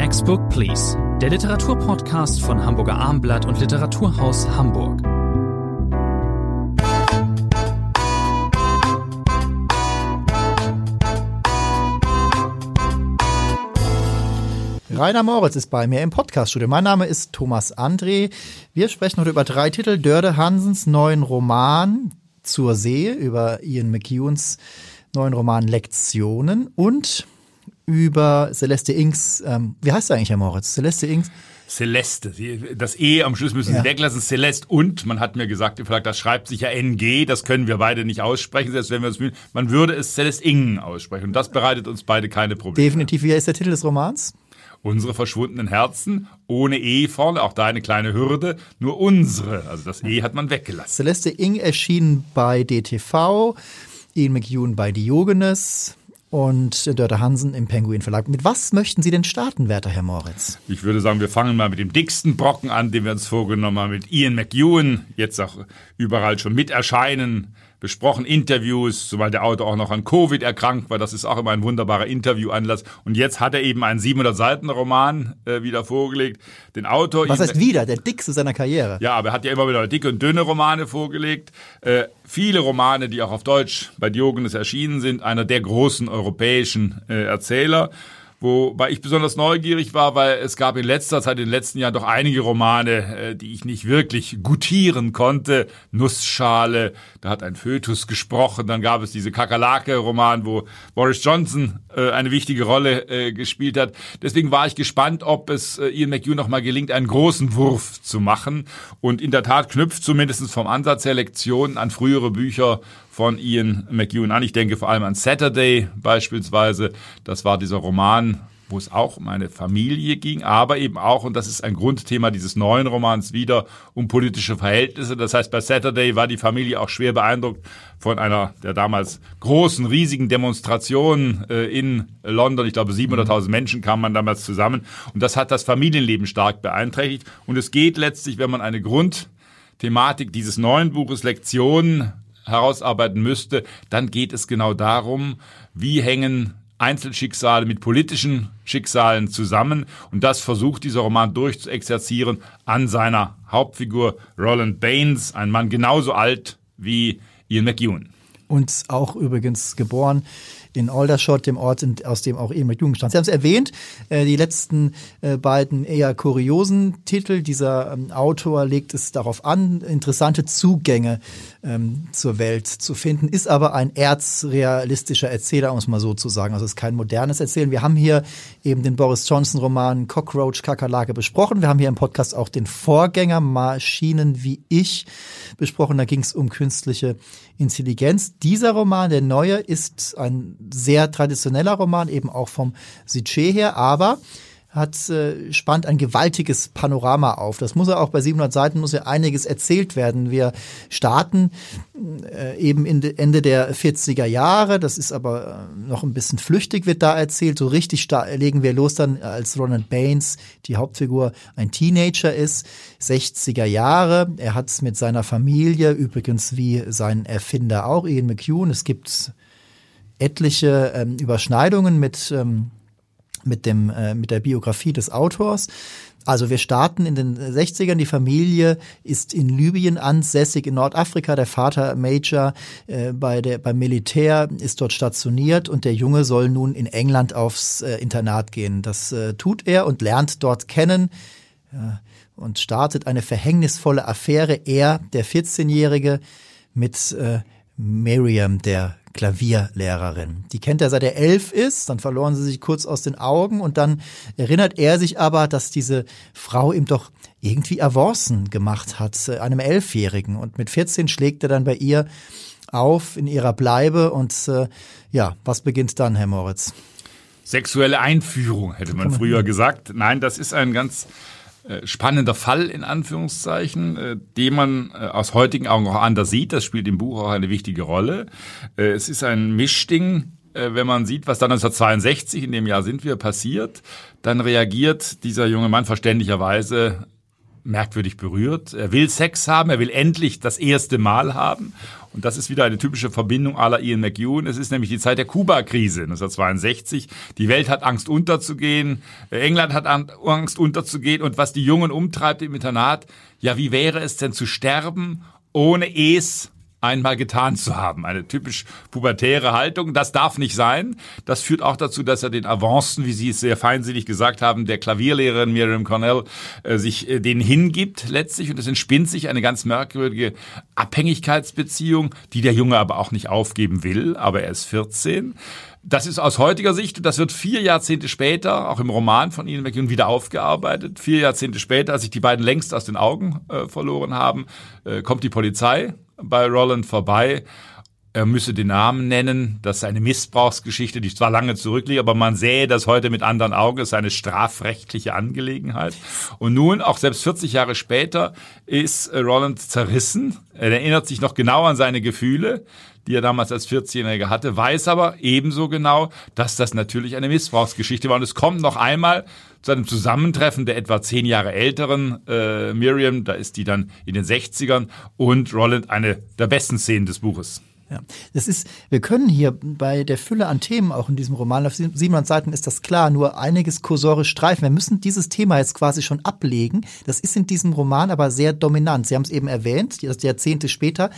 Next Book Please, der Literaturpodcast von Hamburger Armblatt und Literaturhaus Hamburg. Rainer Moritz ist bei mir im Podcaststudio. Mein Name ist Thomas André. Wir sprechen heute über drei Titel. Dörde Hansens neuen Roman Zur See, über Ian McEwans neuen Roman Lektionen und über Celeste Inks, ähm, wie heißt er eigentlich, Herr Moritz? Celeste Inks? Celeste. Das E am Schluss müssen Sie ja. weglassen. Celeste und, man hat mir gesagt, im Verlag, das schreibt sich ja NG, das können wir beide nicht aussprechen, selbst wenn wir es mühen. Man würde es Celeste Ing aussprechen und das bereitet uns beide keine Probleme. Definitiv. Wie ist der Titel des Romans? Unsere verschwundenen Herzen, ohne E vorne, auch da eine kleine Hürde, nur unsere. Also das E hat man weggelassen. Celeste Ing erschien bei DTV, Ian McEwan bei Diogenes, und Dörte Hansen im Penguin Verlag. Mit was möchten Sie denn starten, werter Herr Moritz? Ich würde sagen, wir fangen mal mit dem dicksten Brocken an, den wir uns vorgenommen haben, mit Ian McEwan, jetzt auch überall schon mit erscheinen besprochen, Interviews, sobald der Autor auch noch an Covid erkrankt war. Das ist auch immer ein wunderbarer Interviewanlass. Und jetzt hat er eben einen 700-Seiten-Roman äh, wieder vorgelegt. Den Autor. Was heißt wieder? Der dickste seiner Karriere. Ja, aber er hat ja immer wieder dicke und dünne Romane vorgelegt. Äh, viele Romane, die auch auf Deutsch bei Diogenes erschienen sind. Einer der großen europäischen äh, Erzähler. Wobei ich besonders neugierig war, weil es gab in letzter Zeit, in den letzten Jahren doch einige Romane, äh, die ich nicht wirklich gutieren konnte. Nussschale, da hat ein Fötus gesprochen. Dann gab es diese Kakerlake-Roman, wo Boris Johnson äh, eine wichtige Rolle äh, gespielt hat. Deswegen war ich gespannt, ob es Ian McEwan noch mal gelingt, einen großen Wurf zu machen. Und in der Tat knüpft zumindest vom Ansatz der Lektionen an frühere Bücher von Ian McEwan an. Ich denke vor allem an Saturday beispielsweise. Das war dieser Roman, wo es auch um eine Familie ging, aber eben auch, und das ist ein Grundthema dieses neuen Romans wieder, um politische Verhältnisse. Das heißt, bei Saturday war die Familie auch schwer beeindruckt von einer der damals großen, riesigen Demonstrationen äh, in London. Ich glaube, 700.000 Menschen kamen man damals zusammen. Und das hat das Familienleben stark beeinträchtigt. Und es geht letztlich, wenn man eine Grundthematik dieses neuen Buches Lektionen herausarbeiten müsste, dann geht es genau darum, wie hängen Einzelschicksale mit politischen Schicksalen zusammen. Und das versucht dieser Roman durchzuexerzieren an seiner Hauptfigur Roland Baines, ein Mann genauso alt wie Ian McEwan. Und auch übrigens geboren in Aldershot, dem Ort, aus dem auch Ian McEwan stammt. Sie haben es erwähnt, äh, die letzten äh, beiden eher kuriosen Titel. Dieser ähm, Autor legt es darauf an, interessante Zugänge ähm, zur Welt zu finden, ist aber ein erzrealistischer Erzähler, um es mal so zu sagen. Also es ist kein modernes Erzählen. Wir haben hier eben den Boris Johnson-Roman Cockroach Kakerlake besprochen. Wir haben hier im Podcast auch den Vorgänger Maschinen wie ich besprochen. Da ging es um künstliche Intelligenz. Dieser Roman, der neue, ist ein sehr traditioneller Roman, eben auch vom Sujet her, aber hat äh, spannt ein gewaltiges Panorama auf. Das muss ja auch bei 700 Seiten muss ja einiges erzählt werden. Wir starten äh, eben de, Ende der 40er Jahre. Das ist aber äh, noch ein bisschen flüchtig wird da erzählt. So richtig legen wir los dann, als Ronald Baines, die Hauptfigur, ein Teenager ist. 60er Jahre. Er hat es mit seiner Familie, übrigens wie sein Erfinder auch, Ian McEwan. Es gibt etliche ähm, Überschneidungen mit ähm, mit dem äh, mit der Biografie des Autors. Also wir starten in den 60ern, die Familie ist in Libyen ansässig, in Nordafrika, der Vater Major äh, bei der, beim Militär ist dort stationiert und der Junge soll nun in England aufs äh, Internat gehen. Das äh, tut er und lernt dort kennen ja, und startet eine verhängnisvolle Affäre, er, der 14-Jährige, mit äh, Miriam, der Klavierlehrerin. Die kennt er seit er elf ist, dann verloren sie sich kurz aus den Augen und dann erinnert er sich aber, dass diese Frau ihm doch irgendwie Avancen gemacht hat, äh, einem Elfjährigen. Und mit 14 schlägt er dann bei ihr auf in ihrer Bleibe und äh, ja, was beginnt dann, Herr Moritz? Sexuelle Einführung, hätte man früher gesagt. Nein, das ist ein ganz spannender Fall in Anführungszeichen, äh, den man äh, aus heutigen Augen auch anders sieht. Das spielt im Buch auch eine wichtige Rolle. Es ist ein Mischding, wenn man sieht, was dann 1962, in dem Jahr sind wir, passiert, dann reagiert dieser junge Mann verständlicherweise merkwürdig berührt. Er will Sex haben, er will endlich das erste Mal haben. Und das ist wieder eine typische Verbindung aller Ian McEwan. Es ist nämlich die Zeit der Kuba-Krise 1962. Die Welt hat Angst unterzugehen, England hat Angst unterzugehen. Und was die Jungen umtreibt im Internat, ja, wie wäre es denn zu sterben, ohne es einmal getan zu haben. Eine typisch pubertäre Haltung. Das darf nicht sein. Das führt auch dazu, dass er den Avancen, wie Sie es sehr feinsinnig gesagt haben, der Klavierlehrerin Miriam Cornell äh, sich äh, den hingibt letztlich. Und es entspinnt sich eine ganz merkwürdige Abhängigkeitsbeziehung, die der Junge aber auch nicht aufgeben will. Aber er ist 14. Das ist aus heutiger Sicht, und das wird vier Jahrzehnte später, auch im Roman von Ian McEwan, wieder aufgearbeitet. Vier Jahrzehnte später, als sich die beiden längst aus den Augen äh, verloren haben, äh, kommt die Polizei bei Roland vorbei. Er müsse den Namen nennen. Das ist eine Missbrauchsgeschichte, die zwar lange zurückliegt, aber man sähe das heute mit anderen Augen. Ist eine strafrechtliche Angelegenheit. Und nun, auch selbst 40 Jahre später, ist Roland zerrissen. Er erinnert sich noch genau an seine Gefühle, die er damals als 14-Jähriger hatte, weiß aber ebenso genau, dass das natürlich eine Missbrauchsgeschichte war. Und es kommt noch einmal zu einem Zusammentreffen der etwa zehn Jahre älteren äh, Miriam, da ist die dann in den 60ern, und Roland eine der besten Szenen des Buches. Ja, das ist, wir können hier bei der Fülle an Themen auch in diesem Roman, auf 700 Seiten ist das klar, nur einiges kursorisch streifen. Wir müssen dieses Thema jetzt quasi schon ablegen. Das ist in diesem Roman aber sehr dominant. Sie haben es eben erwähnt, Jahrzehnte später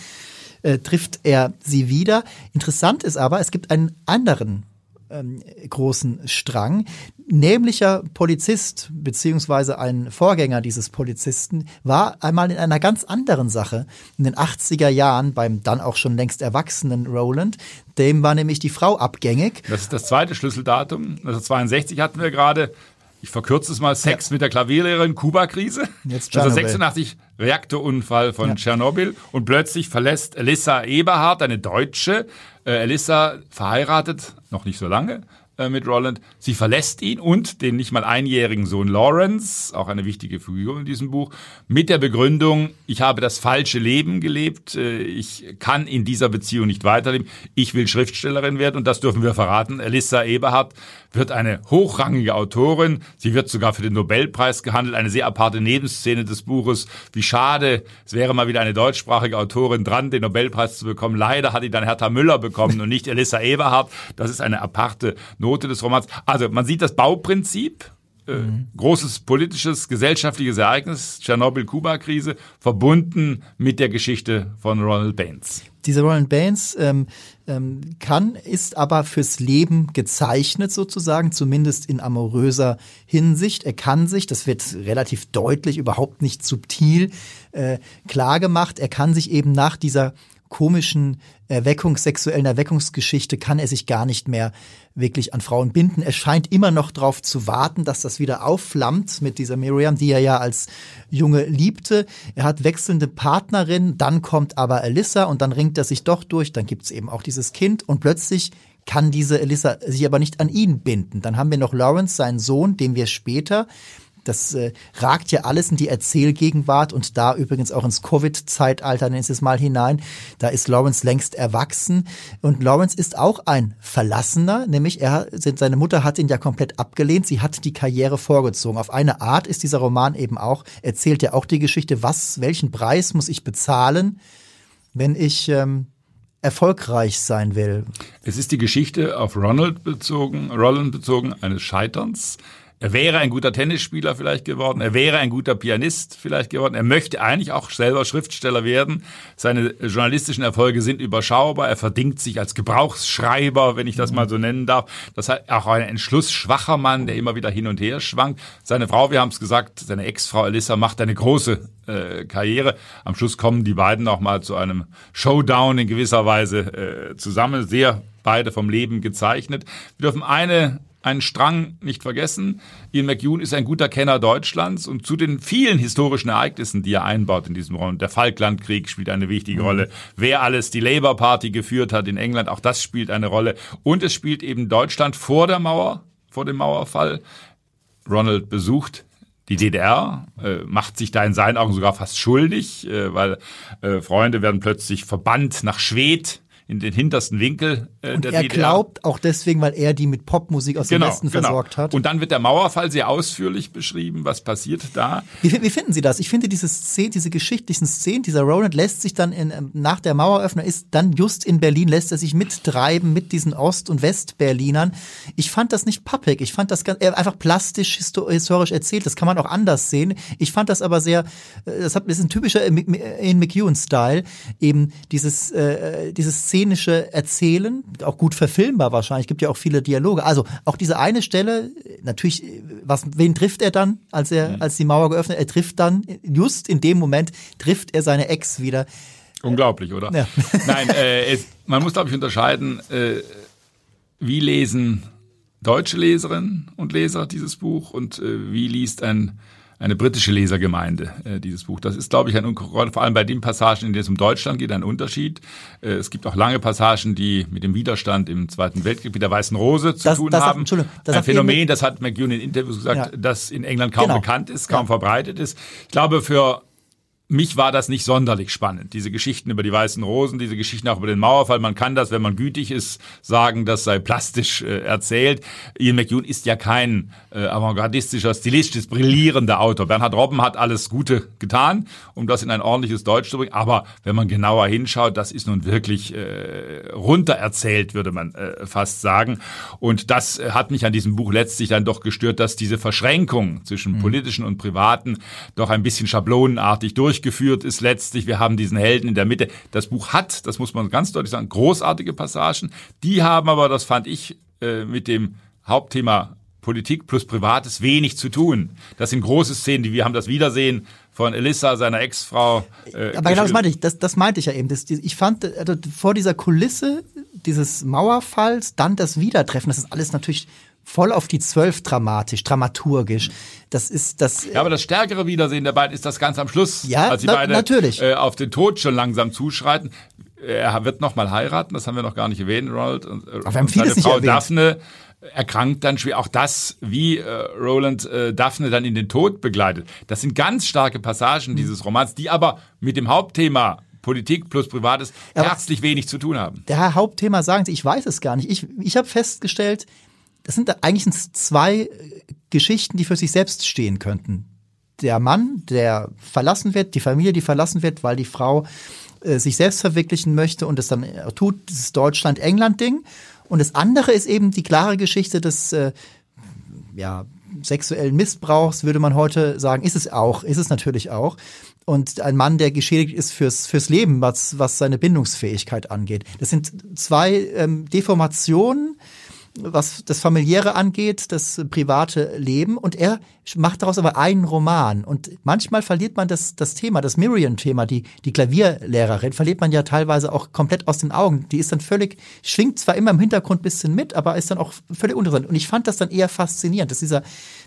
äh, trifft er sie wieder. Interessant ist aber, es gibt einen anderen ähm, großen Strang. Nämlicher Polizist beziehungsweise ein Vorgänger dieses Polizisten war einmal in einer ganz anderen Sache in den 80er Jahren beim dann auch schon längst erwachsenen Roland. Dem war nämlich die Frau abgängig. Das ist das zweite Schlüsseldatum. 1962 hatten wir gerade ich verkürze es mal, Sex ja. mit der Klavierlehrerin, Kuba-Krise. Jetzt 1986 Reaktorunfall von ja. Tschernobyl und plötzlich verlässt Elissa Eberhardt, eine Deutsche, äh, Elissa verheiratet, noch nicht so lange, äh, mit Roland. Sie verlässt ihn und den nicht mal einjährigen Sohn Lawrence, auch eine wichtige Figur in diesem Buch, mit der Begründung, ich habe das falsche Leben gelebt, äh, ich kann in dieser Beziehung nicht weiterleben, ich will Schriftstellerin werden und das dürfen wir verraten. Elissa Eberhardt wird eine hochrangige Autorin, sie wird sogar für den Nobelpreis gehandelt, eine sehr aparte Nebenszene des Buches. Wie schade, es wäre mal wieder eine deutschsprachige Autorin dran, den Nobelpreis zu bekommen. Leider hat die dann Hertha Müller bekommen und nicht Elissa Eberhardt. Das ist eine aparte Note des Romans. Also man sieht das Bauprinzip, äh, mhm. großes politisches, gesellschaftliches Ereignis, Tschernobyl-Kuba-Krise, verbunden mit der Geschichte von Ronald Baines. Dieser Ronald Baines ähm, ähm, kann, ist aber fürs Leben gezeichnet sozusagen, zumindest in amoröser Hinsicht. Er kann sich, das wird relativ deutlich, überhaupt nicht subtil äh, klar gemacht, er kann sich eben nach dieser komischen Erweckungs, sexuellen Erweckungsgeschichte kann er sich gar nicht mehr wirklich an Frauen binden. Er scheint immer noch darauf zu warten, dass das wieder aufflammt mit dieser Miriam, die er ja als Junge liebte. Er hat wechselnde Partnerinnen, dann kommt aber Alyssa und dann ringt er sich doch durch, dann gibt's eben auch dieses Kind und plötzlich kann diese Alyssa sich aber nicht an ihn binden. Dann haben wir noch Lawrence, seinen Sohn, den wir später das äh, ragt ja alles in die Erzählgegenwart und da übrigens auch ins Covid-Zeitalter nächstes Mal hinein. Da ist Lawrence längst erwachsen und Lawrence ist auch ein Verlassener, nämlich er, seine Mutter hat ihn ja komplett abgelehnt. Sie hat die Karriere vorgezogen. Auf eine Art ist dieser Roman eben auch, erzählt ja auch die Geschichte, was, welchen Preis muss ich bezahlen, wenn ich ähm, erfolgreich sein will. Es ist die Geschichte auf Ronald bezogen, Roland bezogen, eines Scheiterns er wäre ein guter Tennisspieler vielleicht geworden. Er wäre ein guter Pianist vielleicht geworden. Er möchte eigentlich auch selber Schriftsteller werden. Seine journalistischen Erfolge sind überschaubar. Er verdingt sich als Gebrauchsschreiber, wenn ich das mal so nennen darf. Das heißt auch ein entschlussschwacher Mann, der immer wieder hin und her schwankt. Seine Frau, wir haben es gesagt, seine Ex-Frau Elissa macht eine große äh, Karriere. Am Schluss kommen die beiden auch mal zu einem Showdown in gewisser Weise äh, zusammen. Sehr beide vom Leben gezeichnet. Wir dürfen eine einen Strang nicht vergessen. Ian McEwan ist ein guter Kenner Deutschlands und zu den vielen historischen Ereignissen, die er einbaut in diesem Raum. Der Falklandkrieg spielt eine wichtige mhm. Rolle. Wer alles die Labour Party geführt hat in England, auch das spielt eine Rolle. Und es spielt eben Deutschland vor der Mauer, vor dem Mauerfall. Ronald besucht die DDR äh, macht sich da in seinen Augen sogar fast schuldig, äh, weil äh, Freunde werden plötzlich verbannt nach Schwedt in den hintersten Winkel äh, und der er DDR. glaubt auch deswegen, weil er die mit Popmusik aus genau, dem Westen genau. versorgt hat. Und dann wird der Mauerfall sehr ausführlich beschrieben, was passiert da. Wie, wie finden Sie das? Ich finde diese Szene, diese geschichtlichen Szenen, dieser Roland lässt sich dann in, ähm, nach der Maueröffnung ist dann just in Berlin lässt er sich mittreiben mit diesen Ost- und Westberlinern. Ich fand das nicht pappig. Ich fand das ganz, einfach plastisch historisch erzählt. Das kann man auch anders sehen. Ich fand das aber sehr, äh, das ist ein typischer in McEwan-Style, eben dieses, äh, dieses szenische Erzählen, auch gut verfilmbar wahrscheinlich. Gibt ja auch viele Dialoge. Also auch diese eine Stelle, natürlich, was, wen trifft er dann, als er, mhm. als die Mauer geöffnet? Er trifft dann, just in dem Moment trifft er seine Ex wieder. Unglaublich, oder? Ja. Nein, äh, es, man muss, glaube ich, unterscheiden, äh, wie lesen deutsche Leserinnen und Leser dieses Buch und äh, wie liest ein eine britische Lesergemeinde, äh, dieses Buch. Das ist, glaube ich, ein vor allem bei den Passagen, in denen es um Deutschland geht, ein Unterschied. Äh, es gibt auch lange Passagen, die mit dem Widerstand im Zweiten Weltkrieg mit der Weißen Rose zu das, tun das haben. Das ein Phänomen, das hat McEwan in Interviews gesagt, ja. das in England kaum genau. bekannt ist, kaum ja. verbreitet ist. Ich glaube, für mich war das nicht sonderlich spannend. Diese Geschichten über die weißen Rosen, diese Geschichten auch über den Mauerfall. Man kann das, wenn man gütig ist, sagen, das sei plastisch äh, erzählt. Ian McEwan ist ja kein äh, avantgardistischer, stilistisch brillierender Autor. Bernhard Robben hat alles Gute getan, um das in ein ordentliches Deutsch zu bringen. Aber wenn man genauer hinschaut, das ist nun wirklich äh, runter erzählt, würde man äh, fast sagen. Und das äh, hat mich an diesem Buch letztlich dann doch gestört, dass diese Verschränkung zwischen mhm. politischen und privaten doch ein bisschen schablonenartig durch durchgeführt ist letztlich. Wir haben diesen Helden in der Mitte. Das Buch hat, das muss man ganz deutlich sagen, großartige Passagen. Die haben aber, das fand ich, äh, mit dem Hauptthema Politik plus Privates wenig zu tun. Das sind große Szenen, die wir haben das Wiedersehen von Elissa, seiner Ex-Frau. Äh, aber genau das meinte ich, das, das meinte ich ja eben. Das, ich fand also vor dieser Kulisse dieses Mauerfalls, dann das Wiedertreffen, das ist alles natürlich voll auf die Zwölf dramatisch, dramaturgisch. Das ist das. Ja, aber das stärkere Wiedersehen der beiden ist das ganz am Schluss, ja, als sie na, beide natürlich. Äh, auf den Tod schon langsam zuschreiten. Er wird noch mal heiraten, das haben wir noch gar nicht erwähnt, Ronald. Und, äh, aber wir haben vieles Frau Daphne erkrankt dann schwer. Auch das, wie äh, Roland äh, Daphne dann in den Tod begleitet. Das sind ganz starke Passagen dieses Romans, die aber mit dem Hauptthema Politik plus Privates herzlich wenig zu tun haben. Der Hauptthema sagen Sie, ich weiß es gar nicht. Ich, ich habe festgestellt, das sind eigentlich zwei Geschichten, die für sich selbst stehen könnten. Der Mann, der verlassen wird, die Familie, die verlassen wird, weil die Frau äh, sich selbst verwirklichen möchte und es dann tut, dieses Deutschland-England-Ding. Und das andere ist eben die klare Geschichte des äh, ja, sexuellen Missbrauchs, würde man heute sagen, ist es auch, ist es natürlich auch. Und ein Mann, der geschädigt ist fürs, fürs Leben, was, was seine Bindungsfähigkeit angeht. Das sind zwei ähm, Deformationen, was das familiäre angeht, das private Leben. Und er macht daraus aber einen Roman. Und manchmal verliert man das, das Thema, das Miriam-Thema, die, die Klavierlehrerin, verliert man ja teilweise auch komplett aus den Augen. Die ist dann völlig, schwingt zwar immer im Hintergrund bisschen mit, aber ist dann auch völlig uninteressant. Und ich fand das dann eher faszinierend, dass dieser,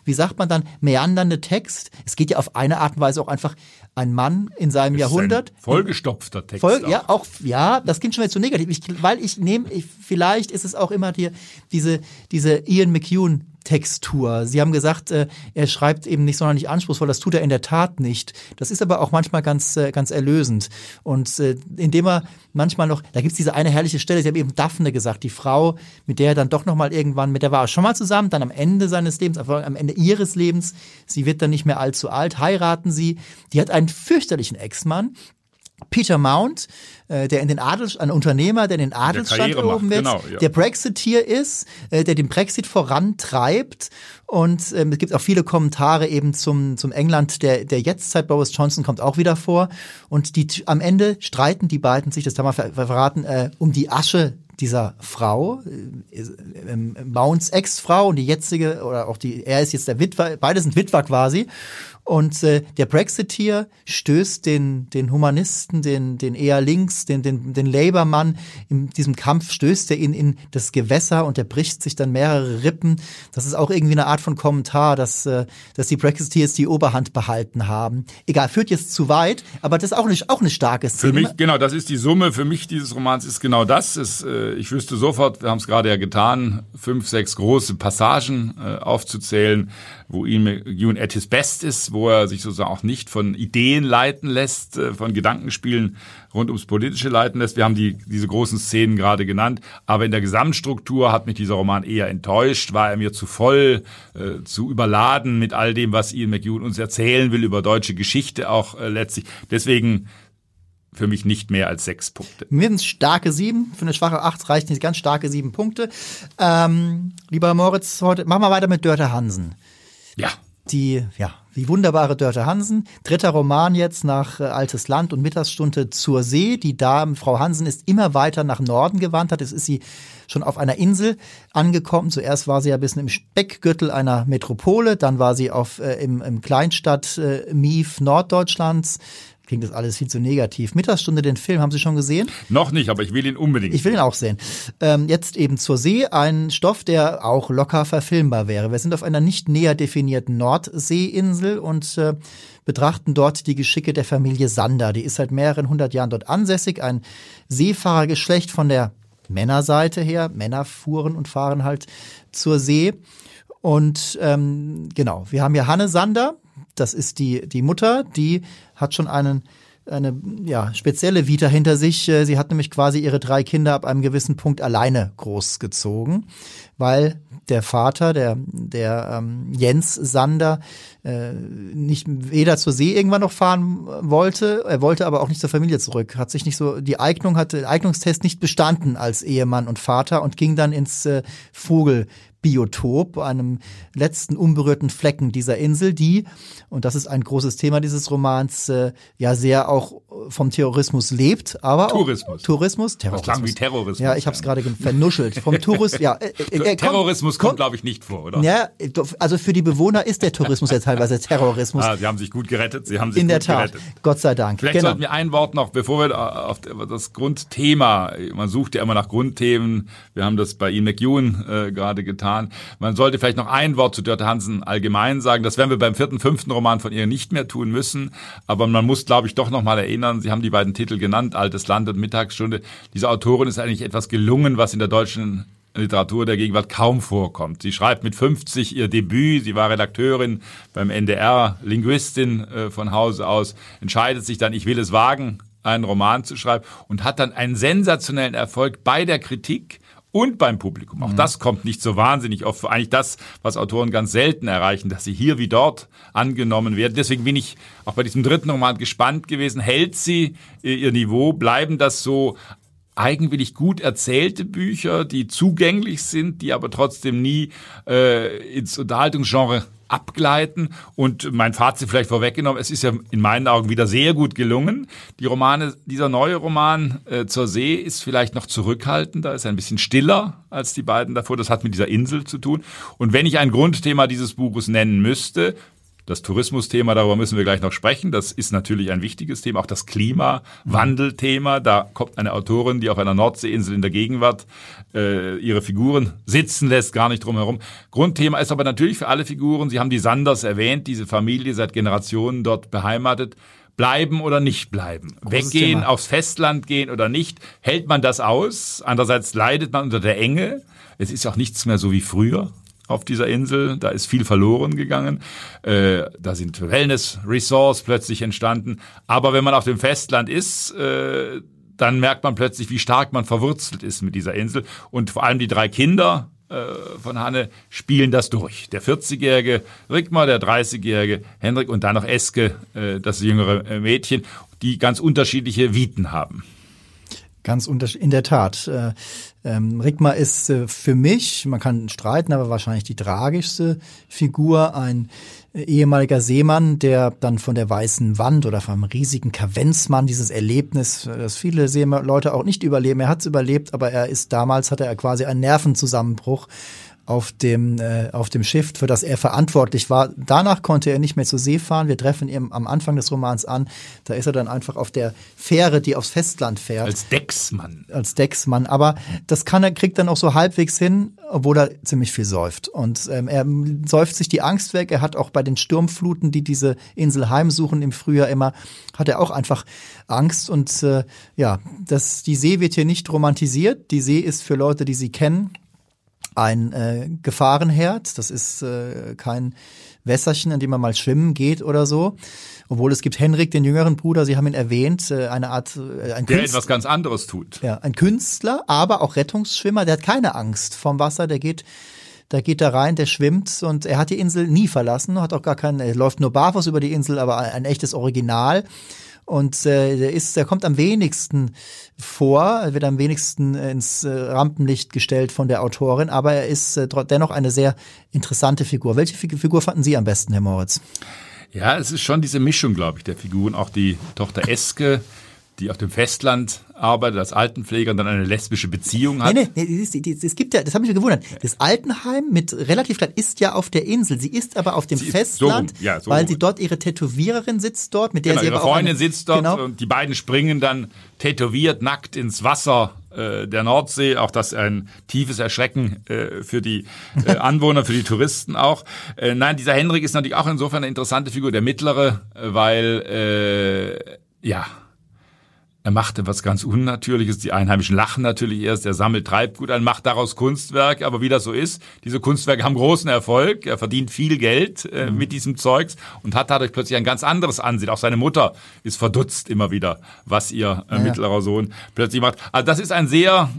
wie sagt man dann, meandernde Text, es geht ja auf eine Art und Weise auch einfach ein Mann in seinem Jahrhundert. vollgestopfter Text. Voll, auch. Ja, auch, ja, das klingt schon wieder zu negativ. Ich, weil ich nehme, vielleicht ist es auch immer die, diese, diese Ian McEwan Textur. Sie haben gesagt, äh, er schreibt eben nicht sonderlich anspruchsvoll. Das tut er in der Tat nicht. Das ist aber auch manchmal ganz, äh, ganz erlösend. Und äh, indem er manchmal noch, da gibt's diese eine herrliche Stelle, Sie haben eben Daphne gesagt, die Frau, mit der er dann doch nochmal irgendwann, mit der war er schon mal zusammen, dann am Ende seines Lebens, am Ende ihres Lebens, sie wird dann nicht mehr allzu alt, heiraten sie. Die hat einen fürchterlichen Ex-Mann, Peter Mount, äh, der in den Adel, ein Unternehmer, der in den Adelsstand erhoben wird, genau, ja. der Brexiteer ist, äh, der den Brexit vorantreibt. Und ähm, es gibt auch viele Kommentare eben zum, zum England der, der Jetztzeit. Boris Johnson kommt auch wieder vor. Und die, am Ende streiten die beiden sich, das haben wir verraten, äh, um die Asche dieser Frau, äh, ähm, Mounts Ex-Frau und die jetzige, oder auch die, er ist jetzt der Witwer, beide sind Witwer quasi. Und äh, der Brexiteer stößt den, den Humanisten, den, den eher links, den, den, den Labour-Mann in diesem Kampf, stößt er ihn in das Gewässer und er bricht sich dann mehrere Rippen. Das ist auch irgendwie eine Art von Kommentar, dass, äh, dass die Brexiteers die Oberhand behalten haben. Egal, führt jetzt zu weit, aber das ist auch nicht auch eine starke Szene. Für mich, genau, das ist die Summe für mich dieses Romans ist genau das. Ist, äh, ich wüsste sofort, wir haben es gerade ja getan, fünf, sechs große Passagen äh, aufzuzählen, wo Ian McEwan at his best ist, wo er sich sozusagen auch nicht von Ideen leiten lässt, äh, von Gedankenspielen rund ums Politische leiten lässt. Wir haben die, diese großen Szenen gerade genannt, aber in der Gesamtstruktur hat mich dieser Roman eher enttäuscht, war er mir zu voll, äh, zu überladen mit all dem, was Ian McEwan uns erzählen will über deutsche Geschichte auch äh, letztlich. Deswegen für mich nicht mehr als sechs Punkte. Mindestens starke sieben. Für eine schwache acht reichen nicht ganz starke sieben Punkte. Ähm, lieber Moritz, heute machen wir weiter mit Dörte Hansen. Ja. Die, ja, wie wunderbare Dörte Hansen. Dritter Roman jetzt nach äh, Altes Land und Mittagsstunde zur See. Die Dame, Frau Hansen, ist immer weiter nach Norden gewandert. Jetzt ist sie schon auf einer Insel angekommen. Zuerst war sie ja ein bisschen im Speckgürtel einer Metropole, dann war sie auf, äh, im, im Kleinstadt äh, Mief Norddeutschlands, klingt das alles viel zu negativ. Mittagsstunde, den Film, haben Sie schon gesehen? Noch nicht, aber ich will ihn unbedingt. Ich will ihn auch sehen. Ähm, jetzt eben zur See, ein Stoff, der auch locker verfilmbar wäre. Wir sind auf einer nicht näher definierten Nordseeinsel und äh, betrachten dort die Geschicke der Familie Sander. Die ist seit mehreren hundert Jahren dort ansässig, ein Seefahrergeschlecht von der Männerseite her. Männer fuhren und fahren halt zur See. Und ähm, genau, wir haben hier Hanne Sander, das ist die, die Mutter, die hat schon einen eine ja, spezielle Vita hinter sich. Äh, sie hat nämlich quasi ihre drei Kinder ab einem gewissen Punkt alleine großgezogen, weil der Vater, der, der ähm, Jens Sander, äh, nicht weder zur See irgendwann noch fahren wollte, er wollte aber auch nicht zur Familie zurück, hat sich nicht so, die Eignung hatte, Eignungstest nicht bestanden als Ehemann und Vater und ging dann ins äh, Vogel Biotop, einem letzten unberührten Flecken dieser Insel, die, und das ist ein großes Thema dieses Romans, äh, ja sehr auch vom Terrorismus lebt, aber Tourismus. Auch Tourismus, Terrorismus. Das klang wie Terrorismus. Ja, ich habe es gerade vernuschelt. Vom Tourismus, ja. Äh, äh, äh Terrorismus kommt, kommt glaube ich, nicht vor, oder? Ja, also für die Bewohner ist der Tourismus ja teilweise Terrorismus. Ah, Sie haben sich gut gerettet. Sie haben sich In der gut Tat. gerettet. Gott sei Dank. Vielleicht genau. sollten wir ein Wort noch, bevor wir auf das Grundthema, man sucht ja immer nach Grundthemen. Wir haben das bei Ian McEwan äh, gerade getan. Man sollte vielleicht noch ein Wort zu Dörte Hansen allgemein sagen. Das werden wir beim vierten, fünften Roman von ihr nicht mehr tun müssen. Aber man muss, glaube ich, doch noch mal erinnern. Sie haben die beiden Titel genannt, Altes Land und Mittagsstunde. Diese Autorin ist eigentlich etwas gelungen, was in der deutschen Literatur der Gegenwart kaum vorkommt. Sie schreibt mit 50 ihr Debüt, sie war Redakteurin beim NDR, Linguistin äh, von Hause aus, entscheidet sich dann, ich will es wagen, einen Roman zu schreiben und hat dann einen sensationellen Erfolg bei der Kritik und beim Publikum. Auch mhm. das kommt nicht so wahnsinnig oft. Eigentlich das, was Autoren ganz selten erreichen, dass sie hier wie dort angenommen werden. Deswegen bin ich auch bei diesem dritten Roman gespannt gewesen. Hält sie ihr Niveau? Bleiben das so eigenwillig gut erzählte Bücher, die zugänglich sind, die aber trotzdem nie äh, ins Unterhaltungsgenre abgleiten. Und mein Fazit vielleicht vorweggenommen, es ist ja in meinen Augen wieder sehr gut gelungen. Die Romane, dieser neue Roman äh, zur See ist vielleicht noch zurückhaltender, ist ein bisschen stiller als die beiden davor. Das hat mit dieser Insel zu tun. Und wenn ich ein Grundthema dieses Buches nennen müsste, das Tourismusthema, darüber müssen wir gleich noch sprechen. Das ist natürlich ein wichtiges Thema. Auch das Klimawandelthema. Da kommt eine Autorin, die auf einer Nordseeinsel in der Gegenwart äh, ihre Figuren sitzen lässt, gar nicht drum herum. Grundthema ist aber natürlich für alle Figuren, Sie haben die Sanders erwähnt, diese Familie seit Generationen dort beheimatet. Bleiben oder nicht bleiben. Großes Weggehen, Thema. aufs Festland gehen oder nicht. Hält man das aus? Andererseits leidet man unter der Enge. Es ist auch nichts mehr so wie früher auf dieser Insel. Da ist viel verloren gegangen. Äh, da sind Wellness-Resorts plötzlich entstanden. Aber wenn man auf dem Festland ist, äh, dann merkt man plötzlich, wie stark man verwurzelt ist mit dieser Insel. Und vor allem die drei Kinder äh, von Hanne spielen das durch. Der 40-jährige Rickmar, der 30-jährige Henrik und dann noch Eske, äh, das jüngere Mädchen, die ganz unterschiedliche Viten haben. Ganz unterschiedlich, in der Tat. Äh, ähm, Rigmar ist äh, für mich, man kann streiten, aber wahrscheinlich die tragischste Figur, ein äh, ehemaliger Seemann, der dann von der weißen Wand oder vom riesigen Kavenzmann dieses Erlebnis, äh, das viele Seeleute auch nicht überleben, er hat es überlebt, aber er ist damals, hatte er quasi einen Nervenzusammenbruch auf dem, äh, auf dem Schiff, für das er verantwortlich war. Danach konnte er nicht mehr zur See fahren. Wir treffen ihn am Anfang des Romans an. Da ist er dann einfach auf der Fähre, die aufs Festland fährt. Als Decksmann. Als Decksmann. Aber das kann er, kriegt dann auch so halbwegs hin, obwohl er ziemlich viel säuft. Und ähm, er säuft sich die Angst weg. Er hat auch bei den Sturmfluten, die diese Insel heimsuchen im Frühjahr immer, hat er auch einfach Angst. Und äh, ja, das, die See wird hier nicht romantisiert. Die See ist für Leute, die sie kennen, ein äh, Gefahrenherd. Das ist äh, kein Wässerchen, in dem man mal schwimmen geht oder so. Obwohl es gibt Henrik, den jüngeren Bruder, Sie haben ihn erwähnt, äh, eine Art äh, ein Der etwas ganz anderes tut. Ja, ein Künstler, aber auch Rettungsschwimmer, der hat keine Angst vom Wasser, der geht da geht er rein, der schwimmt und er hat die Insel nie verlassen, hat auch gar keinen, er läuft nur barfuß über die Insel, aber ein, ein echtes Original. Und äh, der ist, der kommt am wenigsten vor, wird am wenigsten ins äh, Rampenlicht gestellt von der Autorin, aber er ist äh, dennoch eine sehr interessante Figur. Welche Figur fanden Sie am besten, Herr Moritz? Ja, es ist schon diese Mischung, glaube ich, der Figuren. Auch die Tochter Eske, die auf dem Festland arbeitet als Altenpfleger und dann eine lesbische Beziehung hat. Nee, nee, nee es gibt ja, das habe ich mir gewundert. Das Altenheim mit relativ klein ist ja auf der Insel. Sie ist aber auf dem sie Festland, so ja, so weil sie dort ihre Tätowiererin sitzt dort, mit der genau, sie ihre aber Freundin eine, sitzt dort genau. und die beiden springen dann tätowiert nackt ins Wasser äh, der Nordsee. Auch das ein tiefes Erschrecken äh, für die äh, Anwohner, für die Touristen auch. Äh, nein, dieser Henrik ist natürlich auch insofern eine interessante Figur, der mittlere, äh, weil äh, ja er macht etwas ganz Unnatürliches. Die Einheimischen lachen natürlich erst. Er sammelt Treibgut ein, macht daraus Kunstwerk. Aber wie das so ist, diese Kunstwerke haben großen Erfolg. Er verdient viel Geld äh, mhm. mit diesem Zeugs und hat dadurch plötzlich ein ganz anderes Ansehen. Auch seine Mutter ist verdutzt immer wieder, was ihr äh, ja. mittlerer Sohn plötzlich macht. Also das ist ein sehr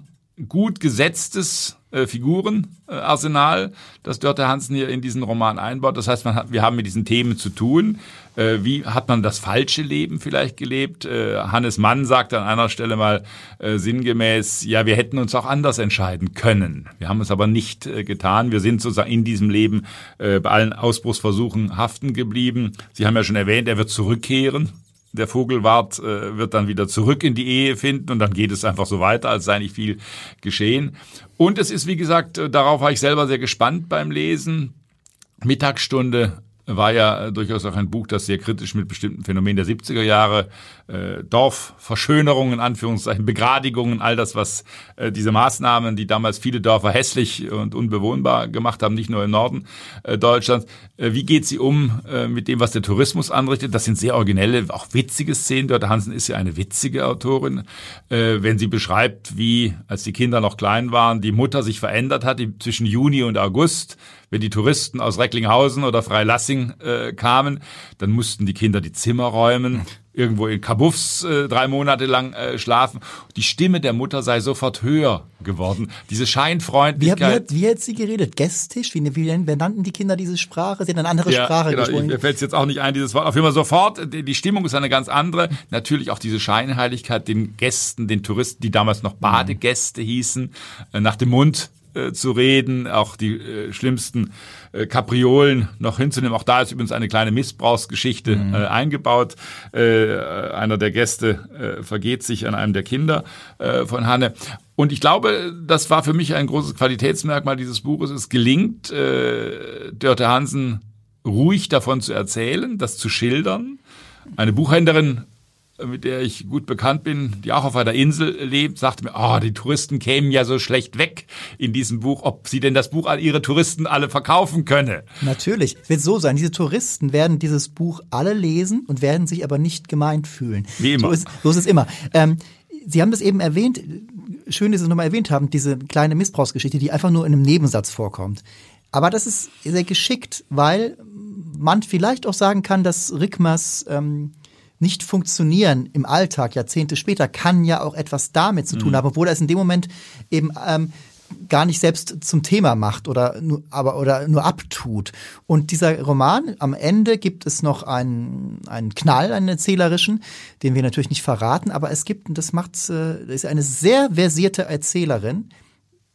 gut gesetztes äh, Figurenarsenal, das Dörte Hansen hier in diesen Roman einbaut. Das heißt, hat, wir haben mit diesen Themen zu tun. Äh, wie hat man das falsche Leben vielleicht gelebt? Äh, Hannes Mann sagt an einer Stelle mal äh, sinngemäß, ja, wir hätten uns auch anders entscheiden können. Wir haben es aber nicht äh, getan. Wir sind sozusagen in diesem Leben äh, bei allen Ausbruchsversuchen haften geblieben. Sie haben ja schon erwähnt, er wird zurückkehren der Vogelwart äh, wird dann wieder zurück in die Ehe finden und dann geht es einfach so weiter, als sei nicht viel geschehen. Und es ist, wie gesagt, äh, darauf war ich selber sehr gespannt beim Lesen. Mittagsstunde war ja durchaus auch ein Buch, das sehr kritisch mit bestimmten Phänomenen der 70er Jahre, äh, Dorfverschönerungen, Anführungszeichen, Begradigungen, all das, was äh, diese Maßnahmen, die damals viele Dörfer hässlich und unbewohnbar gemacht haben, nicht nur im Norden äh, Deutschlands. Äh, wie geht sie um äh, mit dem, was der Tourismus anrichtet? Das sind sehr originelle, auch witzige Szenen. Dörte Hansen ist ja eine witzige Autorin, äh, wenn sie beschreibt, wie, als die Kinder noch klein waren, die Mutter sich verändert hat zwischen Juni und August wenn die Touristen aus Recklinghausen oder Freilassing äh, kamen, dann mussten die Kinder die Zimmer räumen, irgendwo in Kabuffs äh, drei Monate lang äh, schlafen. Die Stimme der Mutter sei sofort höher geworden. Diese Scheinfreundlichkeit. Wie, wie, wie hat sie geredet? Gästisch? Wie, wie, nannten die Kinder diese Sprache? Sie hat eine andere ja, Sprache genau, gesprochen. Mir fällt jetzt auch nicht ein, dieses Wort. Auf jeden Fall sofort, die Stimmung ist eine ganz andere. Natürlich auch diese Scheinheiligkeit den Gästen, den Touristen, die damals noch Badegäste hießen, äh, nach dem Mund äh, zu reden, auch die äh, schlimmsten äh, Kapriolen noch hinzunehmen. Auch da ist übrigens eine kleine Missbrauchsgeschichte mhm. äh, eingebaut. Äh, einer der Gäste äh, vergeht sich an einem der Kinder äh, von Hanne. Und ich glaube, das war für mich ein großes Qualitätsmerkmal dieses Buches. Es gelingt, äh, Dörte Hansen ruhig davon zu erzählen, das zu schildern. Eine Buchhändlerin mit der ich gut bekannt bin, die auch auf einer Insel lebt, sagte mir, oh, die Touristen kämen ja so schlecht weg in diesem Buch, ob sie denn das Buch an ihre Touristen alle verkaufen könne. Natürlich, wird so sein. Diese Touristen werden dieses Buch alle lesen und werden sich aber nicht gemeint fühlen. Wie immer. So ist, so ist es immer. Ähm, Sie haben das eben erwähnt, schön, dass Sie es nochmal erwähnt haben, diese kleine Missbrauchsgeschichte, die einfach nur in einem Nebensatz vorkommt. Aber das ist sehr geschickt, weil man vielleicht auch sagen kann, dass Rickmers ähm, nicht funktionieren im Alltag Jahrzehnte später, kann ja auch etwas damit zu tun mhm. haben, obwohl er es in dem Moment eben ähm, gar nicht selbst zum Thema macht oder nur, aber oder nur abtut. Und dieser Roman, am Ende gibt es noch einen, einen Knall, einen erzählerischen, den wir natürlich nicht verraten, aber es gibt, und das macht, äh, ist eine sehr versierte Erzählerin,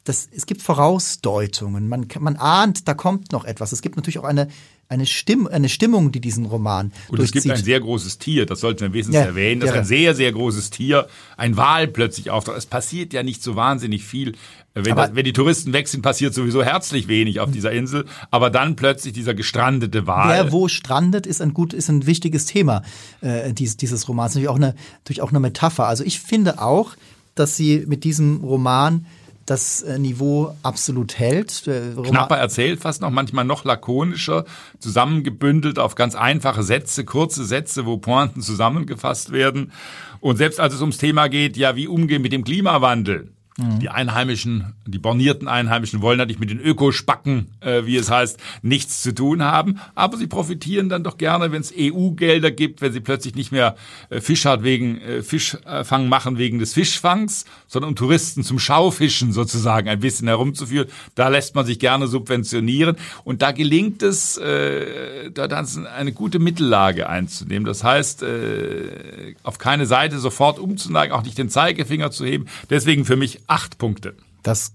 das, es gibt Vorausdeutungen. Man, man ahnt, da kommt noch etwas. Es gibt natürlich auch eine, eine, Stimm, eine Stimmung, die diesen Roman Und es gibt ein sehr großes Tier, das sollten wir wesentlich ja, erwähnen, das ja. ist ein sehr, sehr großes Tier, ein Wal plötzlich auftaucht. Es passiert ja nicht so wahnsinnig viel. Wenn, das, wenn die Touristen weg sind, passiert sowieso herzlich wenig auf dieser Insel. Aber dann plötzlich dieser gestrandete Wal. Wer wo strandet, ist ein gut, ist ein wichtiges Thema äh, dieses, dieses Romans. Natürlich auch, eine, natürlich auch eine Metapher. Also ich finde auch, dass sie mit diesem Roman das äh, Niveau absolut hält. Knapper erzählt fast noch, manchmal noch lakonischer, zusammengebündelt auf ganz einfache Sätze, kurze Sätze, wo Pointen zusammengefasst werden. Und selbst als es ums Thema geht, ja, wie umgehen mit dem Klimawandel, Mhm. Die Einheimischen, die bornierten Einheimischen wollen natürlich mit den Ökospacken, äh, wie es heißt, nichts zu tun haben. Aber sie profitieren dann doch gerne, wenn es EU-Gelder gibt, wenn sie plötzlich nicht mehr äh, Fischart wegen äh, Fischfang machen wegen des Fischfangs, sondern um Touristen zum Schaufischen sozusagen ein bisschen herumzuführen. Da lässt man sich gerne subventionieren. Und da gelingt es, äh, da dann eine gute Mittellage einzunehmen. Das heißt, äh, auf keine Seite sofort umzuneigen, auch nicht den Zeigefinger zu heben. Deswegen für mich acht Punkte. Das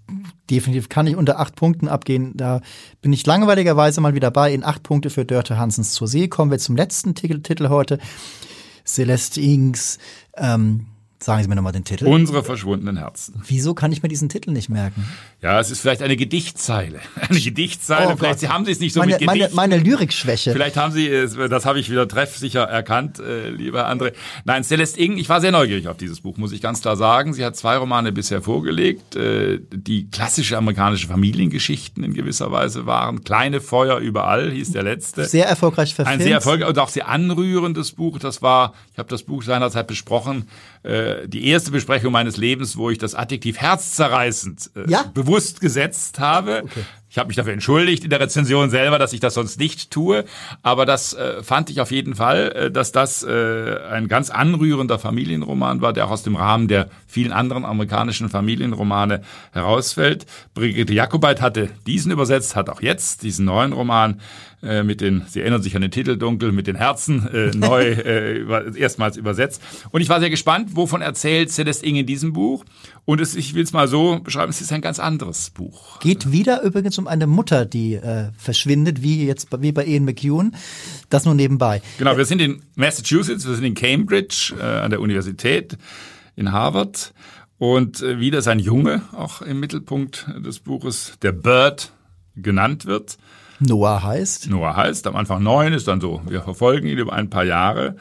definitiv kann ich unter acht Punkten abgehen. Da bin ich langweiligerweise mal wieder bei. In acht Punkte für Dörte Hansens zur See. Kommen wir zum letzten Titel, Titel heute. Celeste Inks. Ähm, Sagen Sie mir nochmal den Titel. Unsere verschwundenen Herzen. Wieso kann ich mir diesen Titel nicht merken? Ja, es ist vielleicht eine Gedichtzeile. Eine Gedichtzeile. Oh vielleicht Gott. haben Sie es nicht so meine, mit Gedicht. Meine, meine Lyrikschwäche. Vielleicht haben Sie, es, das habe ich wieder treffsicher erkannt, äh, lieber André. Nein, Celeste Ing, ich war sehr neugierig auf dieses Buch, muss ich ganz klar sagen. Sie hat zwei Romane bisher vorgelegt, äh, die klassische amerikanische Familiengeschichten in gewisser Weise waren. Kleine Feuer überall hieß der letzte. Sehr erfolgreich verfilmt. Ein sehr erfolgreich und auch sehr anrührendes Buch. Das war, ich habe das Buch seinerzeit besprochen, äh, die erste Besprechung meines Lebens, wo ich das Adjektiv herzzerreißend äh, ja? bewusst gesetzt habe. Okay. Ich habe mich dafür entschuldigt in der Rezension selber, dass ich das sonst nicht tue, aber das äh, fand ich auf jeden Fall, äh, dass das äh, ein ganz anrührender Familienroman war, der auch aus dem Rahmen der vielen anderen amerikanischen Familienromane herausfällt. Brigitte Jakobait hatte diesen übersetzt, hat auch jetzt diesen neuen Roman äh, mit den, Sie erinnern sich an den Titel dunkel, mit den Herzen äh, neu äh, über, erstmals übersetzt. Und ich war sehr gespannt, wovon erzählt Celeste Ing in diesem Buch. Und es, ich will es mal so beschreiben, es ist ein ganz anderes Buch. Geht wieder übrigens um eine Mutter, die äh, verschwindet, wie jetzt wie bei Ian McEwan. Das nur nebenbei. Genau, wir sind in Massachusetts, wir sind in Cambridge äh, an der Universität in Harvard. Und äh, wieder ist ein Junge auch im Mittelpunkt des Buches, der Bird genannt wird. Noah heißt. Noah heißt, am Anfang neun ist dann so, wir verfolgen ihn über ein paar Jahre.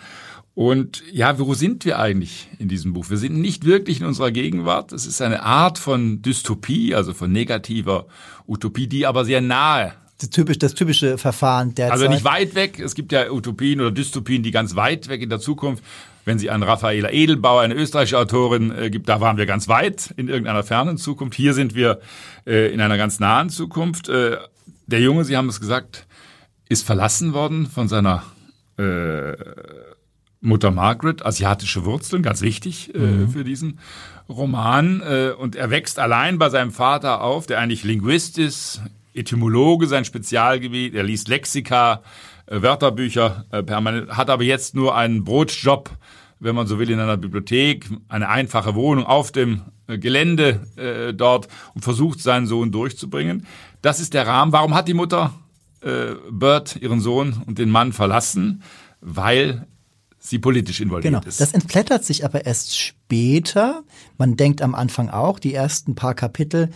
Und ja, wo sind wir eigentlich in diesem Buch? Wir sind nicht wirklich in unserer Gegenwart. Es ist eine Art von Dystopie, also von negativer Utopie, die aber sehr nahe das typische, das typische Verfahren der Also nicht weit weg. Es gibt ja Utopien oder Dystopien, die ganz weit weg in der Zukunft. Wenn Sie an Raffaela Edelbauer, eine österreichische Autorin, äh, gibt, da waren wir ganz weit in irgendeiner fernen Zukunft. Hier sind wir äh, in einer ganz nahen Zukunft. Äh, der Junge, Sie haben es gesagt, ist verlassen worden von seiner äh, Mutter Margaret, asiatische Wurzeln, ganz wichtig äh, mhm. für diesen Roman. Äh, und er wächst allein bei seinem Vater auf, der eigentlich Linguist ist, Etymologe, sein Spezialgebiet. Er liest Lexika, äh, Wörterbücher äh, permanent, hat aber jetzt nur einen Brotjob, wenn man so will, in einer Bibliothek, eine einfache Wohnung auf dem äh, Gelände äh, dort und versucht, seinen Sohn durchzubringen. Das ist der Rahmen. Warum hat die Mutter Bert ihren Sohn und den Mann verlassen? Weil sie politisch involviert genau. ist. Das entblättert sich aber erst später. Man denkt am Anfang auch, die ersten paar Kapitel,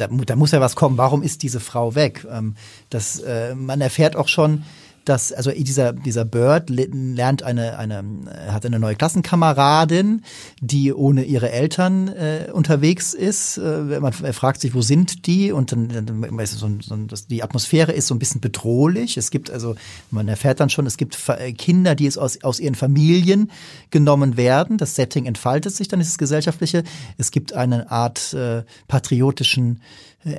da, da muss ja was kommen. Warum ist diese Frau weg? Ähm, das, äh, man erfährt auch schon, dass, also dieser, dieser Bird lernt eine, eine, hat eine neue Klassenkameradin, die ohne ihre Eltern äh, unterwegs ist. Äh, man fragt sich, wo sind die? Und dann, dann weißt du, so, so, die Atmosphäre ist so ein bisschen bedrohlich. Es gibt also, man erfährt dann schon, es gibt Kinder, die es aus, aus ihren Familien genommen werden. Das Setting entfaltet sich, dann ist es gesellschaftliche. Es gibt eine Art äh, patriotischen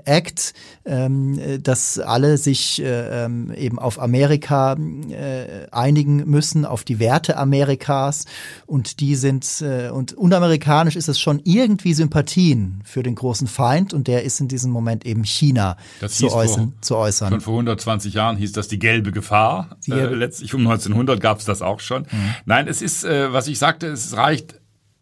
Act, ähm, dass alle sich äh, ähm, eben auf Amerika äh, einigen müssen, auf die Werte Amerikas und die sind äh, und unamerikanisch ist es schon irgendwie Sympathien für den großen Feind und der ist in diesem Moment eben China zu, äußern, vor, zu äußern. Schon vor 120 Jahren hieß das die gelbe Gefahr. Die, äh, letztlich um 1900 gab es das auch schon. Mhm. Nein, es ist, äh, was ich sagte, es reicht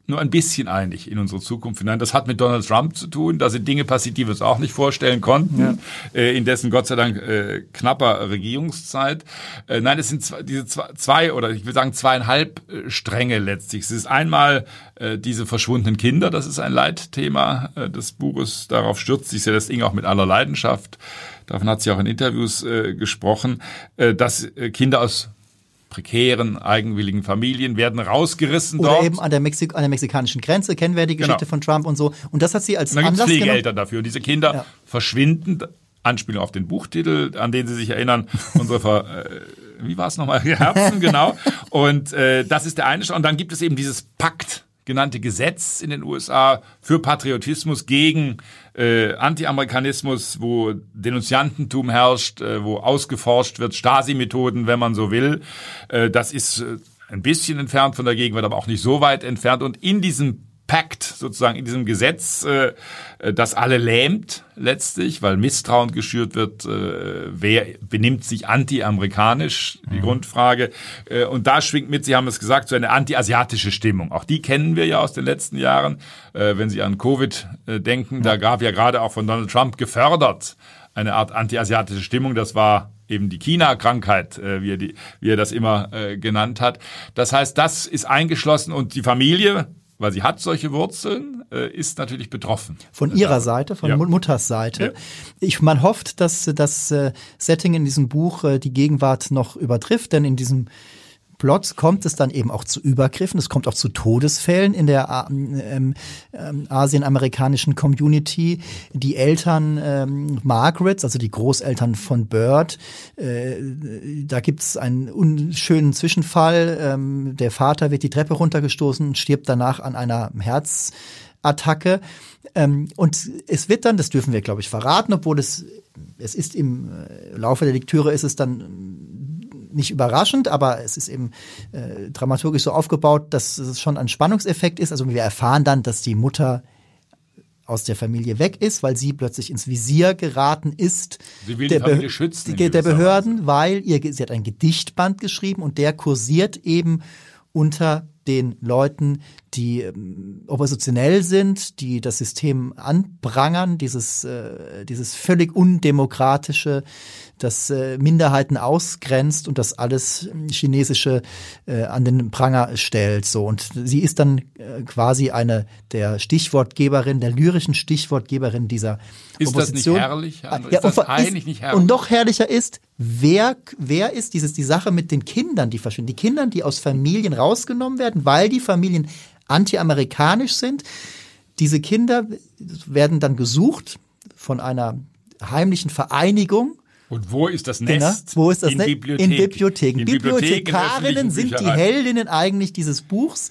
nur ein bisschen einig in unsere Zukunft hinein. Das hat mit Donald Trump zu tun. Da sind Dinge passiert, die wir uns auch nicht vorstellen konnten, ja. äh, in dessen Gott sei Dank äh, knapper Regierungszeit. Äh, nein, es sind zwei, diese zwei, zwei oder ich will sagen zweieinhalb äh, Stränge letztlich. Es ist einmal äh, diese verschwundenen Kinder, das ist ein Leitthema äh, des Buches. Darauf stürzt sich Celeste Ing auch mit aller Leidenschaft. Davon hat sie auch in Interviews gesprochen, dass Kinder aus prekären, eigenwilligen Familien werden rausgerissen Oder dort. eben an der, Mexik an der mexikanischen Grenze, kennen wir die genau. Geschichte genau. von Trump und so. Und das hat sie als und dann Anlass Pflegeeltern dafür. Und diese Kinder ja. verschwinden, Anspielung auf den Buchtitel, an den Sie sich erinnern, unsere Ver äh, wie war es nochmal? Herzen, genau. Und äh, das ist der eine. Und dann gibt es eben dieses Pakt genannte Gesetz in den USA für Patriotismus gegen äh, Anti-Amerikanismus, wo Denunziantentum herrscht, äh, wo ausgeforscht wird, Stasi-Methoden, wenn man so will. Äh, das ist äh, ein bisschen entfernt von der Gegenwart, aber auch nicht so weit entfernt. Und in diesem Pact, sozusagen in diesem Gesetz, äh, äh, das alle lähmt letztlich, weil Misstrauen geschürt wird, äh, wer benimmt sich anti-amerikanisch, die mhm. Grundfrage. Äh, und da schwingt mit, Sie haben es gesagt, so eine anti-asiatische Stimmung. Auch die kennen wir ja aus den letzten Jahren. Äh, wenn Sie an Covid äh, denken, da gab ja gerade auch von Donald Trump gefördert eine Art anti-asiatische Stimmung. Das war eben die China-Krankheit, äh, wie, er die, wie er das immer äh, genannt hat. Das heißt, das ist eingeschlossen und die Familie, weil sie hat solche Wurzeln, äh, ist natürlich betroffen. Von ihrer Seite, von ja. Mutters Seite. Ja. Ich, man hofft, dass das äh, Setting in diesem Buch äh, die Gegenwart noch übertrifft, denn in diesem Plot kommt es dann eben auch zu Übergriffen, es kommt auch zu Todesfällen in der ähm, ähm, asienamerikanischen Community. Die Eltern ähm, Margarets, also die Großeltern von Bird, äh, da gibt es einen unschönen Zwischenfall. Ähm, der Vater wird die Treppe runtergestoßen, stirbt danach an einer Herzattacke. Ähm, und es wird dann, das dürfen wir, glaube ich, verraten, obwohl es, es ist im äh, Laufe der Lektüre ist es dann nicht überraschend, aber es ist eben äh, dramaturgisch so aufgebaut, dass es schon ein Spannungseffekt ist. Also wir erfahren dann, dass die Mutter aus der Familie weg ist, weil sie plötzlich ins Visier geraten ist. Sie will der, die Familie schützen. Die, der Behörden, weil ihr, sie hat ein Gedichtband geschrieben und der kursiert eben unter den Leuten, die ähm, oppositionell sind, die das System anprangern, dieses, äh, dieses völlig undemokratische, das äh, Minderheiten ausgrenzt und das alles chinesische äh, an den Pranger stellt. So und sie ist dann äh, quasi eine der Stichwortgeberin, der lyrischen Stichwortgeberin dieser ist Opposition. das nicht herrlich? Ah, ist ja, das eigentlich nicht herrlich? Und noch herrlicher ist, wer, wer ist dieses, die Sache mit den Kindern, die verschwinden? Die Kinder, die aus Familien rausgenommen werden, weil die Familien anti-amerikanisch sind. Diese Kinder werden dann gesucht von einer heimlichen Vereinigung. Und wo ist das genau. Nest? Genau. Wo ist das Nest? In Bibliotheken. In Bibliothekarinnen sind die Heldinnen eigentlich dieses Buchs.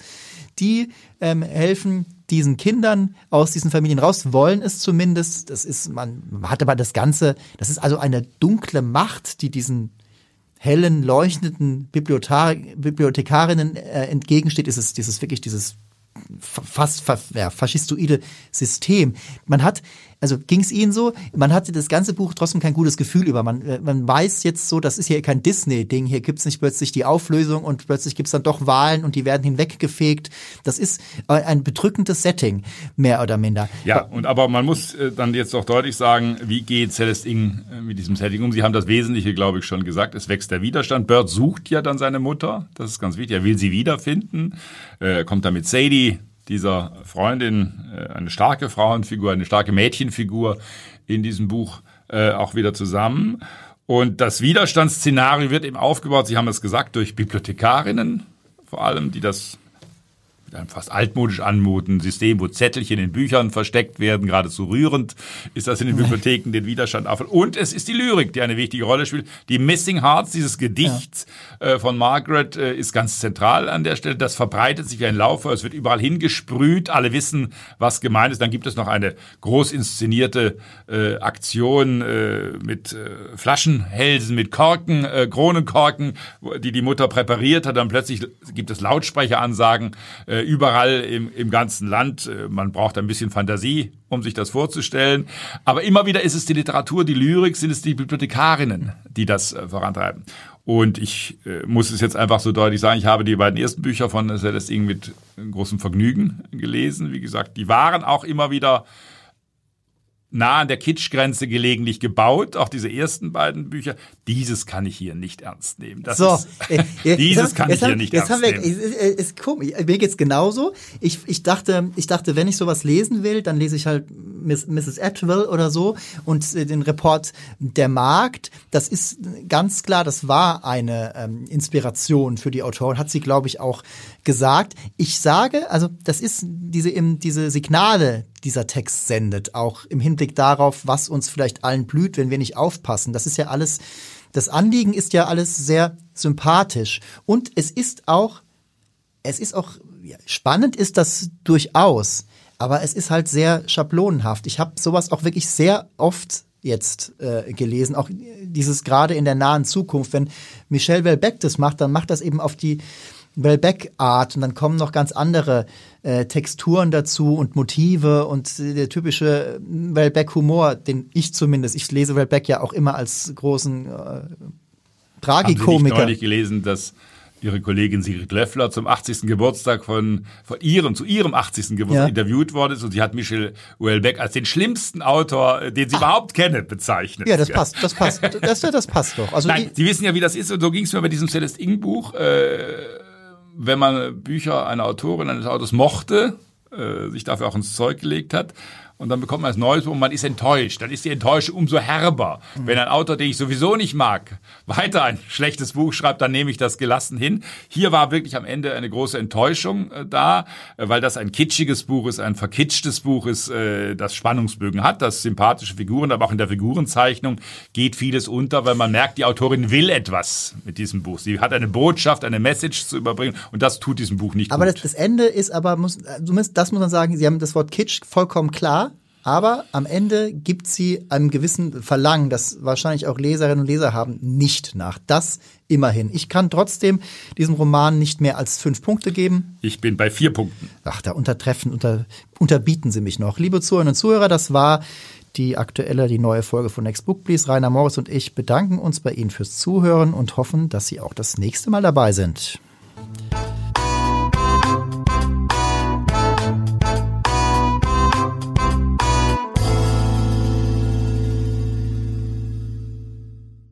Die ähm, helfen diesen Kindern aus diesen Familien raus, wollen es zumindest. Das ist, man hat aber das Ganze, das ist also eine dunkle Macht, die diesen hellen, leuchtenden Bibliothekarinnen äh, entgegensteht. Ist es dieses wirklich dieses fast ja, faschistoide System. Man hat also ging es Ihnen so? Man hatte das ganze Buch trotzdem kein gutes Gefühl über. Man, äh, man weiß jetzt so, das ist hier kein Disney-Ding. Hier gibt's nicht plötzlich die Auflösung und plötzlich gibt's dann doch Wahlen und die werden hinweggefegt. Das ist äh, ein bedrückendes Setting, mehr oder minder. Ja, und aber man muss äh, dann jetzt auch deutlich sagen, wie geht Celeste Ing mit diesem Setting um? Sie haben das Wesentliche, glaube ich, schon gesagt. Es wächst der Widerstand. Bird sucht ja dann seine Mutter. Das ist ganz wichtig. Er will sie wiederfinden. Er kommt dann mit Sadie dieser Freundin äh, eine starke Frauenfigur, eine starke Mädchenfigur in diesem Buch äh, auch wieder zusammen. Und das Widerstandsszenario wird eben aufgebaut, Sie haben es gesagt, durch Bibliothekarinnen vor allem, die das mit einem fast altmodisch anmutenden System, wo Zettelchen in Büchern versteckt werden, geradezu rührend ist das in den Bibliotheken den Widerstand auf. Und es ist die Lyrik, die eine wichtige Rolle spielt. Die Missing Hearts, dieses Gedicht ja. äh, von Margaret, äh, ist ganz zentral an der Stelle. Das verbreitet sich wie ein Laufer, es wird überall hingesprüht, alle wissen, was gemeint ist. Dann gibt es noch eine groß inszenierte äh, Aktion äh, mit Flaschenhälsen, mit Korken, Kronenkorken, die die Mutter präpariert hat. Dann plötzlich gibt es Lautsprecheransagen, äh, äh, überall im, im ganzen Land. Äh, man braucht ein bisschen Fantasie, um sich das vorzustellen. Aber immer wieder ist es die Literatur, die Lyrik, sind es die Bibliothekarinnen, die das äh, vorantreiben. Und ich äh, muss es jetzt einfach so deutlich sagen, ich habe die beiden ersten Bücher von Celeste Ing mit großem Vergnügen gelesen. Wie gesagt, die waren auch immer wieder nah an der Kitschgrenze gelegentlich gebaut, auch diese ersten beiden Bücher. Dieses kann ich hier nicht ernst nehmen. Das so, ist, äh, dieses kann ich hier nicht ernst haben wir, nehmen. Ist, ist, ist, mir geht's genauso. Ich, ich dachte, ich dachte, wenn ich sowas lesen will, dann lese ich halt Miss, Mrs. Atwell oder so und äh, den Report Der Markt. Das ist ganz klar, das war eine ähm, Inspiration für die Autorin, hat sie, glaube ich, auch gesagt. Ich sage, also das ist diese, diese Signale, dieser Text sendet, auch im Hinblick darauf, was uns vielleicht allen blüht, wenn wir nicht aufpassen. Das ist ja alles, das Anliegen ist ja alles sehr sympathisch. Und es ist auch, es ist auch spannend ist das durchaus, aber es ist halt sehr schablonenhaft. Ich habe sowas auch wirklich sehr oft jetzt äh, gelesen, auch dieses gerade in der nahen Zukunft, wenn Michel Welbeck das macht, dann macht das eben auf die Welbeck-Art und dann kommen noch ganz andere äh, Texturen dazu und Motive und der typische Welbeck-Humor, den ich zumindest, ich lese Welbeck ja auch immer als großen äh, Tragikomiker. Nicht neulich gelesen, dass Ihre Kollegin Sigrid Löffler zum 80. Geburtstag von, von ihrem, zu ihrem 80. Geburtstag ja. interviewt worden ist und sie hat Michel Houellebecq als den schlimmsten Autor, äh, den sie Ach. überhaupt kennen, bezeichnet. Ja, das passt, das passt, das, das passt doch. Also Nein, Sie wissen ja, wie das ist und so ging es mir bei diesem Celeste Ing Buch. Äh, wenn man Bücher einer Autorin, eines Autors mochte, äh, sich dafür auch ins Zeug gelegt hat, und dann bekommt man das Neues und man ist enttäuscht. Dann ist die Enttäuschung umso herber. Mhm. Wenn ein Autor, den ich sowieso nicht mag, weiter ein schlechtes Buch schreibt, dann nehme ich das gelassen hin. Hier war wirklich am Ende eine große Enttäuschung äh, da, äh, weil das ein kitschiges Buch ist, ein verkitschtes Buch ist, äh, das Spannungsbögen hat, das sympathische Figuren, aber auch in der Figurenzeichnung geht vieles unter, weil man merkt, die Autorin will etwas mit diesem Buch. Sie hat eine Botschaft, eine Message zu überbringen und das tut diesem Buch nicht aber gut. Aber das, das, Ende ist aber, muss, das muss man sagen, Sie haben das Wort Kitsch vollkommen klar aber am Ende gibt sie einem gewissen Verlangen, das wahrscheinlich auch Leserinnen und Leser haben, nicht nach. Das immerhin. Ich kann trotzdem diesem Roman nicht mehr als fünf Punkte geben. Ich bin bei vier Punkten. Ach, da untertreffen, unter, unterbieten Sie mich noch. Liebe Zuhörerinnen und Zuhörer, das war die aktuelle, die neue Folge von Next Book Please. Rainer Morris und ich bedanken uns bei Ihnen fürs Zuhören und hoffen, dass Sie auch das nächste Mal dabei sind.